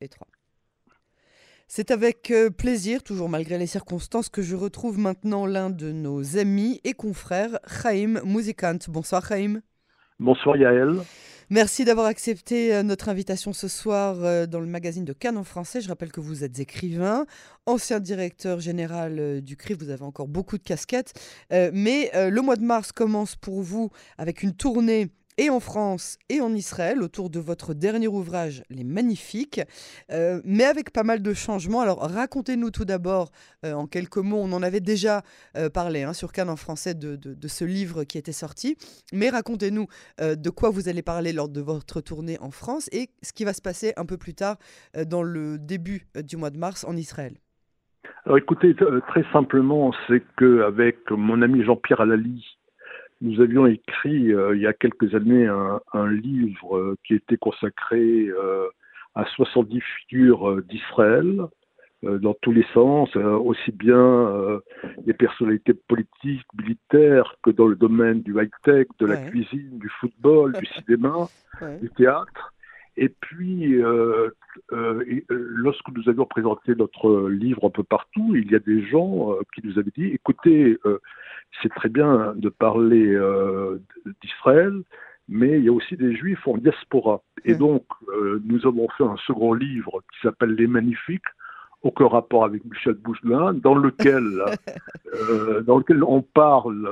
et 3. C'est avec euh, plaisir, toujours malgré les circonstances, que je retrouve maintenant l'un de nos amis et confrères, Chaim Muzikant. Bonsoir Chaim. Bonsoir Yael. Merci d'avoir accepté euh, notre invitation ce soir euh, dans le magazine de Cannes en français. Je rappelle que vous êtes écrivain, ancien directeur général du CRI, vous avez encore beaucoup de casquettes. Mais le mois de mars commence pour vous avec une tournée et en France et en Israël autour de votre dernier ouvrage, Les Magnifiques, euh, mais avec pas mal de changements. Alors racontez-nous tout d'abord, euh, en quelques mots, on en avait déjà euh, parlé hein, sur Cannes en français de, de, ce livre qui était sorti, mais racontez-nous de quoi vous allez parler lors de votre tournée en France et ce qui va se passer un peu plus tard dans le début du mois de mars en Israël. Alors écoutez, très simplement, c'est qu'avec mon ami Jean-Pierre Alali, nous avions écrit euh, il y a quelques années un, un livre euh, qui était consacré euh, à 70 figures d'Israël dans tous les sens, aussi bien des personnalités politiques, militaires, que dans le domaine du high-tech, de la cuisine, du football, du cinéma, du théâtre. Et puis, euh, euh, lorsque nous avions présenté notre livre un peu partout, il y a des gens qui nous avaient dit, écoutez, c'est très bien de parler euh, d'Israël, mais il y a aussi des juifs en diaspora. Et donc, euh, nous avons fait un second livre qui s'appelle Les Magnifiques, aucun rapport avec Michel Bougelin, dans lequel, euh, dans lequel on parle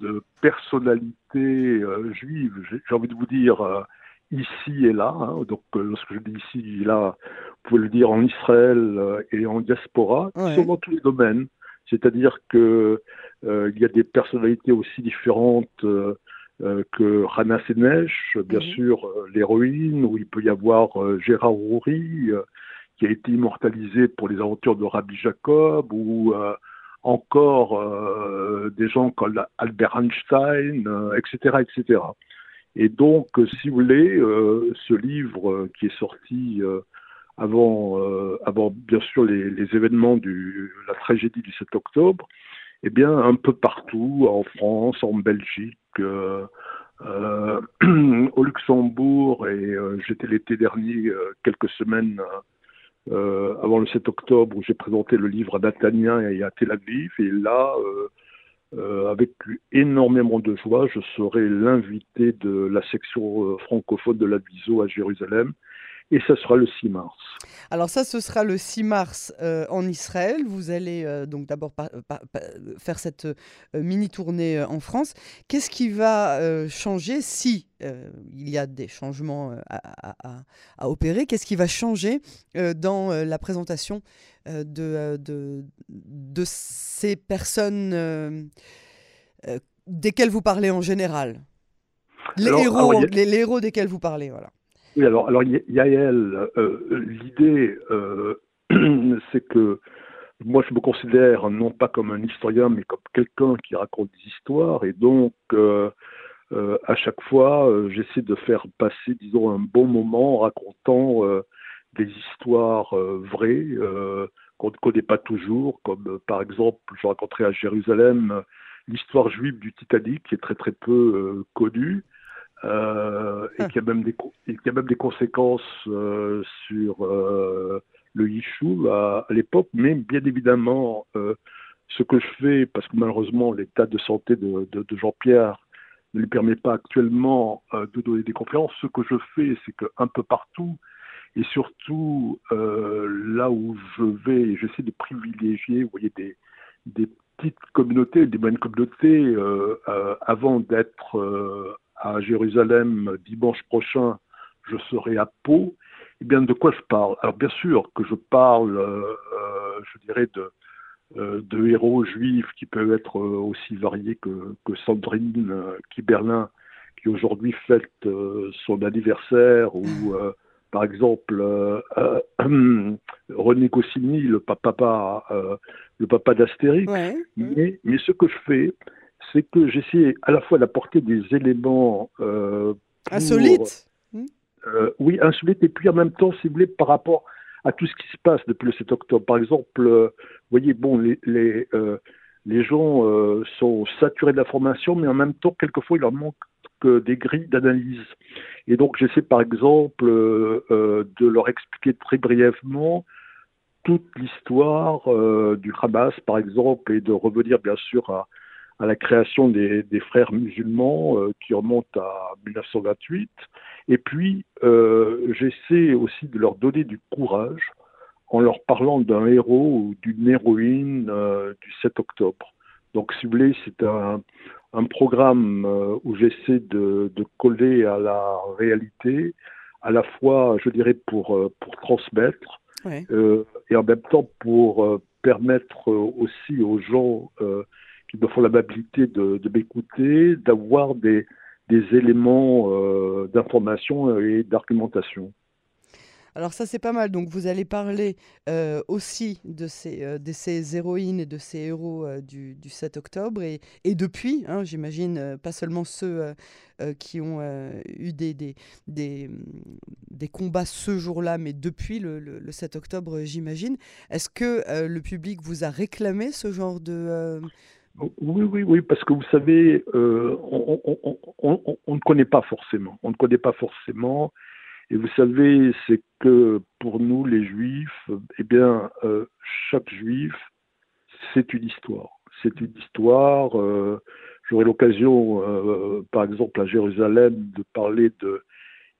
de personnalités juives, j'ai envie de vous dire ici et là. Hein. donc, lorsque je dis ici et là, vous pouvez le dire en Israël et en diaspora, ouais. dans tous les domaines. C'est-à-dire que euh, il y a des personnalités aussi différentes euh, euh, que Rana Senesh, bien mhm. sûr l'héroïne, où il peut y avoir Gérard Roury, qui a été immortalisé pour les aventures de Rabbi Jacob, ou encore des gens comme Albert Einstein, etc., etc. Et donc, si vous voulez, ce livre qui est sorti avant, avant bien sûr les, événements de la tragédie du 7 octobre, eh bien, un peu partout, en France, en Belgique, euh, euh, au Luxembourg, et euh, j'étais l'été dernier, quelques semaines avant le 7 octobre, où j'ai présenté le livre à Natania et à Tel Aviv, et là, avec énormément de joie, je serai l'invité de la section francophone de l'Adviso à Jérusalem, et ce sera le 6 mars. Alors ça, ce sera le 6 mars euh, en Israël. Vous allez euh, donc d'abord faire cette euh, mini tournée en France. Qu'est-ce qui va changer si il y a des changements à, opérer? Qu'est-ce qui va changer dans la présentation de, de, de, ces personnes desquelles vous parlez en général? Les, héros, les héros desquels vous parlez, voilà. Oui, alors, alors Yael, euh, l'idée, euh, c'est que moi, je me considère non pas comme un historien, mais comme quelqu'un qui raconte des histoires, et donc, euh, à chaque fois, j'essaie de faire passer, disons, un bon moment en racontant des histoires vraies qu'on ne connaît pas toujours, comme par exemple, je raconterai à Jérusalem l'histoire juive du Titanic, qui est très très peu connue. Euh, et, qui a même des, qui a même des conséquences euh, sur euh, le Yishuv à, l'époque, mais bien évidemment, ce que je fais, parce que malheureusement l'état de santé de, de, Jean-Pierre ne lui permet pas actuellement de donner des conférences, ce que je fais, c'est qu'un peu partout, et surtout là où je vais, j'essaie de privilégier, vous voyez, des, des petites communautés, des bonnes communautés, avant d'être à Jérusalem dimanche prochain, je serai à Pau, eh bien, de quoi je parle? Alors, bien sûr que je parle, euh, euh, je dirais, de, euh, de héros juifs qui peuvent être aussi variés que, que Sandrine Kiberlin, qui aujourd'hui fête son anniversaire, ou par exemple René Goscinny, le papa, le papa d'Astérix. Mais, mais ce que je fais, c'est que j'essaie à la fois d'apporter des éléments euh, insolites. Euh, oui, insolites, et puis en même temps, si vous voulez, par rapport à tout ce qui se passe depuis le 7 octobre. Par exemple, euh, vous voyez, bon, les, les, les gens sont saturés d'informations, mais en même temps, quelquefois, il leur manque des grilles d'analyse. Et donc j'essaie par exemple de leur expliquer très brièvement toute l'histoire du Hamas par exemple et de revenir bien sûr à, à la création des, des frères musulmans qui remonte à 1928. Et puis j'essaie aussi de leur donner du courage en leur parlant d'un héros ou d'une héroïne euh, du 7 octobre. Donc, si vous voulez, c'est un, un, programme euh, où j'essaie de, de, coller à la réalité, à la fois, je dirais, pour, euh, pour transmettre, et en même temps pour permettre aussi aux gens qui me font l'amabilité de, de m'écouter, d'avoir des, des éléments d'information et d'argumentation. Alors ça c'est pas mal. Donc vous allez parler euh, aussi de ces, euh, ces héroïnes et de ces héros euh, du, du, 7 octobre et, et depuis, hein, j'imagine, pas seulement ceux qui ont eu des, des, des, des, combats ce jour-là, mais depuis le, le, 7 octobre, j'imagine. Est-ce que le public vous a réclamé ce genre de... Oui, oui, oui, parce que vous savez, on, on, on, on, ne connaît pas forcément. On ne connaît pas forcément. Et vous savez, c'est que pour nous, les juifs, eh bien, euh, chaque juif, c'est une histoire. C'est une histoire. Euh, J'aurai l'occasion, euh, par exemple, à Jérusalem, de parler de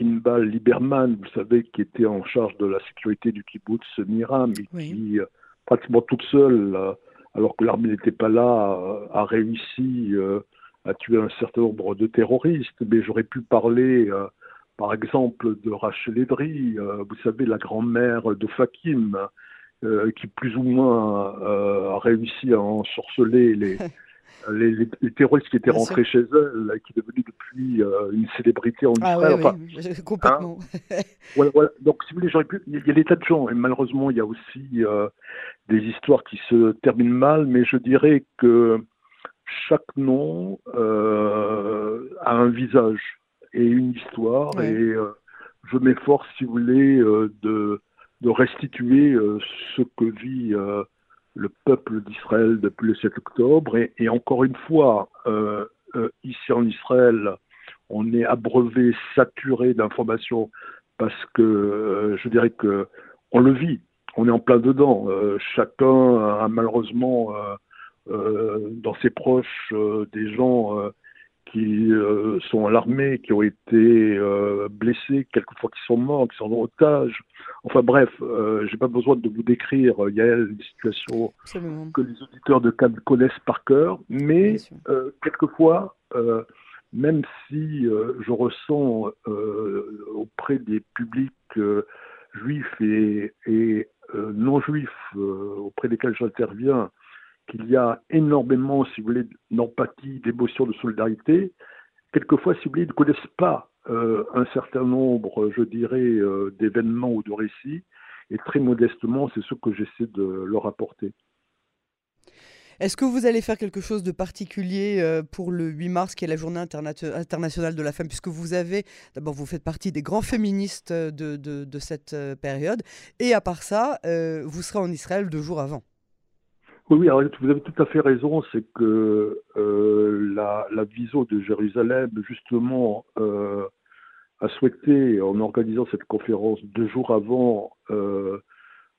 Inbal Lieberman, vous savez, qui était en charge de la sécurité du kibbutz Miram, et qui, euh, pratiquement toute seule, euh, alors que l'armée n'était pas là, a réussi à tuer un certain nombre de terroristes. Mais j'aurais pu parler par exemple de Rachel Edry, euh, vous savez, la grand-mère de Fakim, euh, qui plus ou moins euh, a réussi à ensorceler les, les, les, terroristes qui étaient rentrés chez elle, et qui est devenue depuis une célébrité en ah Israël. oui, complètement. Hein voilà, voilà. Donc, si vous voulez, pu... il y a des tas de gens, et malheureusement, il y a aussi des histoires qui se terminent mal, mais je dirais que chaque nom a un visage et une histoire. Et euh, je m'efforce, si vous voulez, euh, de, de restituer euh, ce que vit le peuple d'Israël depuis le 7 octobre. Et, et encore une fois, ici en Israël, on est abreuvé, saturé d'informations parce que je dirais que on le vit, on est en plein dedans. chacun a malheureusement dans ses proches des gens qui euh, sont à l'armée, qui ont été euh, blessés, quelquefois qui sont morts, qui sont en otage. Enfin bref, euh, j'ai pas besoin de vous décrire, il y a des situations que les auditeurs de CAD connaissent par cœur, mais quelquefois, même si je ressens auprès des publics juifs et, et non juifs auprès desquels j'interviens, qu'il y a énormément, si vous voulez, d'empathie, d'émotion, de solidarité. Quelquefois, si vous voulez, ils ne connaissent pas euh, un certain nombre, je dirais, euh, d'événements ou de récits. Et très modestement, c'est ce que j'essaie de leur apporter. Est-ce que vous allez faire quelque chose de particulier euh, pour le 8 mars, qui est la journée internationale de la femme, puisque vous avez, d'abord, vous faites partie des grands féministes de, de, cette période, et à part ça, vous serez en Israël deux jours avant? Oui, vous avez tout à fait raison, c'est que euh, la, viso de Jérusalem, justement, euh, a souhaité, en organisant cette conférence deux jours avant, euh,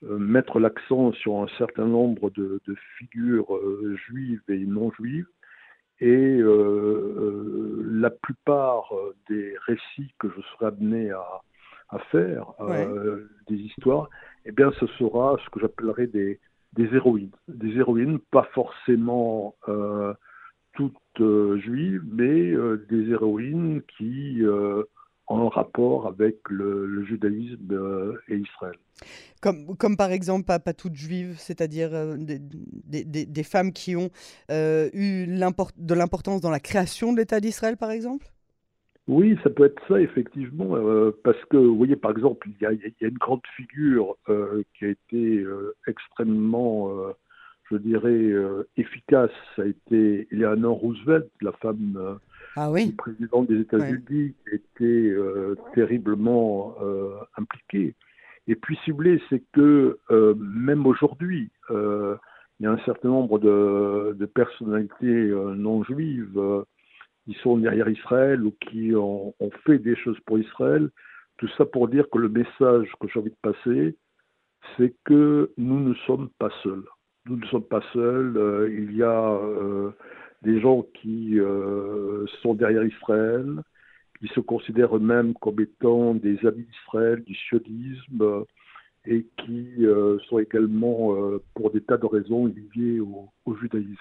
mettre l'accent sur un certain nombre de, figures juives et non juives. Et la plupart des récits que je serai amené à, à faire, des histoires, eh bien, ce sera ce que j'appellerais des, des héroïnes. Des héroïnes, pas forcément euh, toutes euh, juives, mais euh, des héroïnes qui un rapport avec le, judaïsme et Israël. Comme, comme, par exemple, pas, pas toutes juives, c'est-à-dire des, des, des, femmes qui ont eu de l'importance dans la création de l'État d'Israël, par exemple? Oui, ça peut être ça, effectivement, euh, parce que, vous voyez, par exemple, il y a, y a, une grande figure euh, qui a été euh, extrêmement, je dirais, efficace. Ça a été Eleanor Roosevelt, la femme ah oui. du président des États-Unis, qui a été terriblement impliquée. Et puis, si vous voulez, c'est que même aujourd'hui, il y a un certain nombre de, de personnalités non juives qui sont derrière Israël ou qui ont, fait des choses pour Israël. Tout ça pour dire que le message que j'ai envie de passer, c'est que nous ne sommes pas seuls. Nous ne sommes pas seuls. Euh, il y a euh, des gens qui euh, sont derrière Israël, qui se considèrent eux-mêmes comme étant des amis d'Israël, du sionisme, et qui sont également, pour des tas de raisons, liés au judaïsme.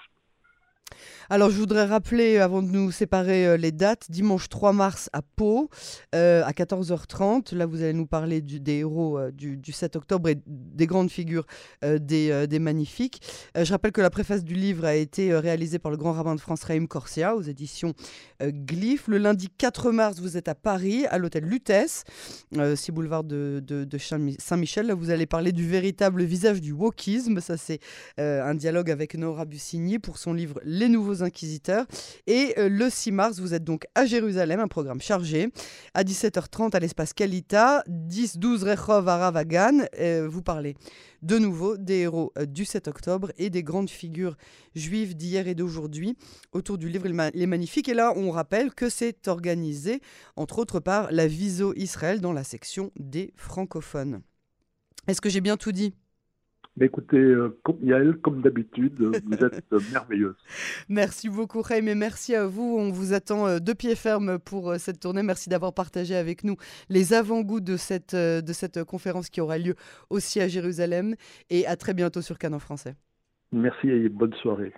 Alors, je voudrais rappeler, avant de nous séparer euh, les dates, dimanche 3 mars à Pau, euh, à 14h30. Là, vous allez nous parler des héros euh, du, 7 octobre et des grandes figures des, magnifiques. je rappelle que la préface du livre a été réalisée par le grand rabbin de France, Raïm Corsia, aux éditions Glyph. Le lundi 4 mars, vous êtes à Paris, à l'hôtel Lutèce, 6 boulevard de, de Saint-Michel. Là, vous allez parler du véritable visage du wokisme. Ça, c'est un dialogue avec Nora Bussigny pour son livre Les Nouveaux Inquisiteurs. Et euh, le 6 mars, vous êtes donc à Jérusalem, un programme chargé. À 17h30 à l'espace Kalita, 10-12 Rechov à Ravagan. Euh, vous parlez de nouveau des héros euh, du 7 octobre et des grandes figures juives d'hier et d'aujourd'hui autour du livre Les Magnifiques. Et là, on rappelle que c'est organisé, entre autres, par la Viso Israël dans la section des francophones. Est-ce que j'ai bien tout dit? Mais écoutez, euh, Yael, comme d'habitude, vous êtes merveilleuse. Merci beaucoup, Raym, et merci à vous. On vous attend euh, de pied ferme pour euh, cette tournée. Merci d'avoir partagé avec nous les avant-goûts de cette, de cette conférence qui aura lieu aussi à Jérusalem. Et à très bientôt sur Canon Français. Merci et bonne soirée.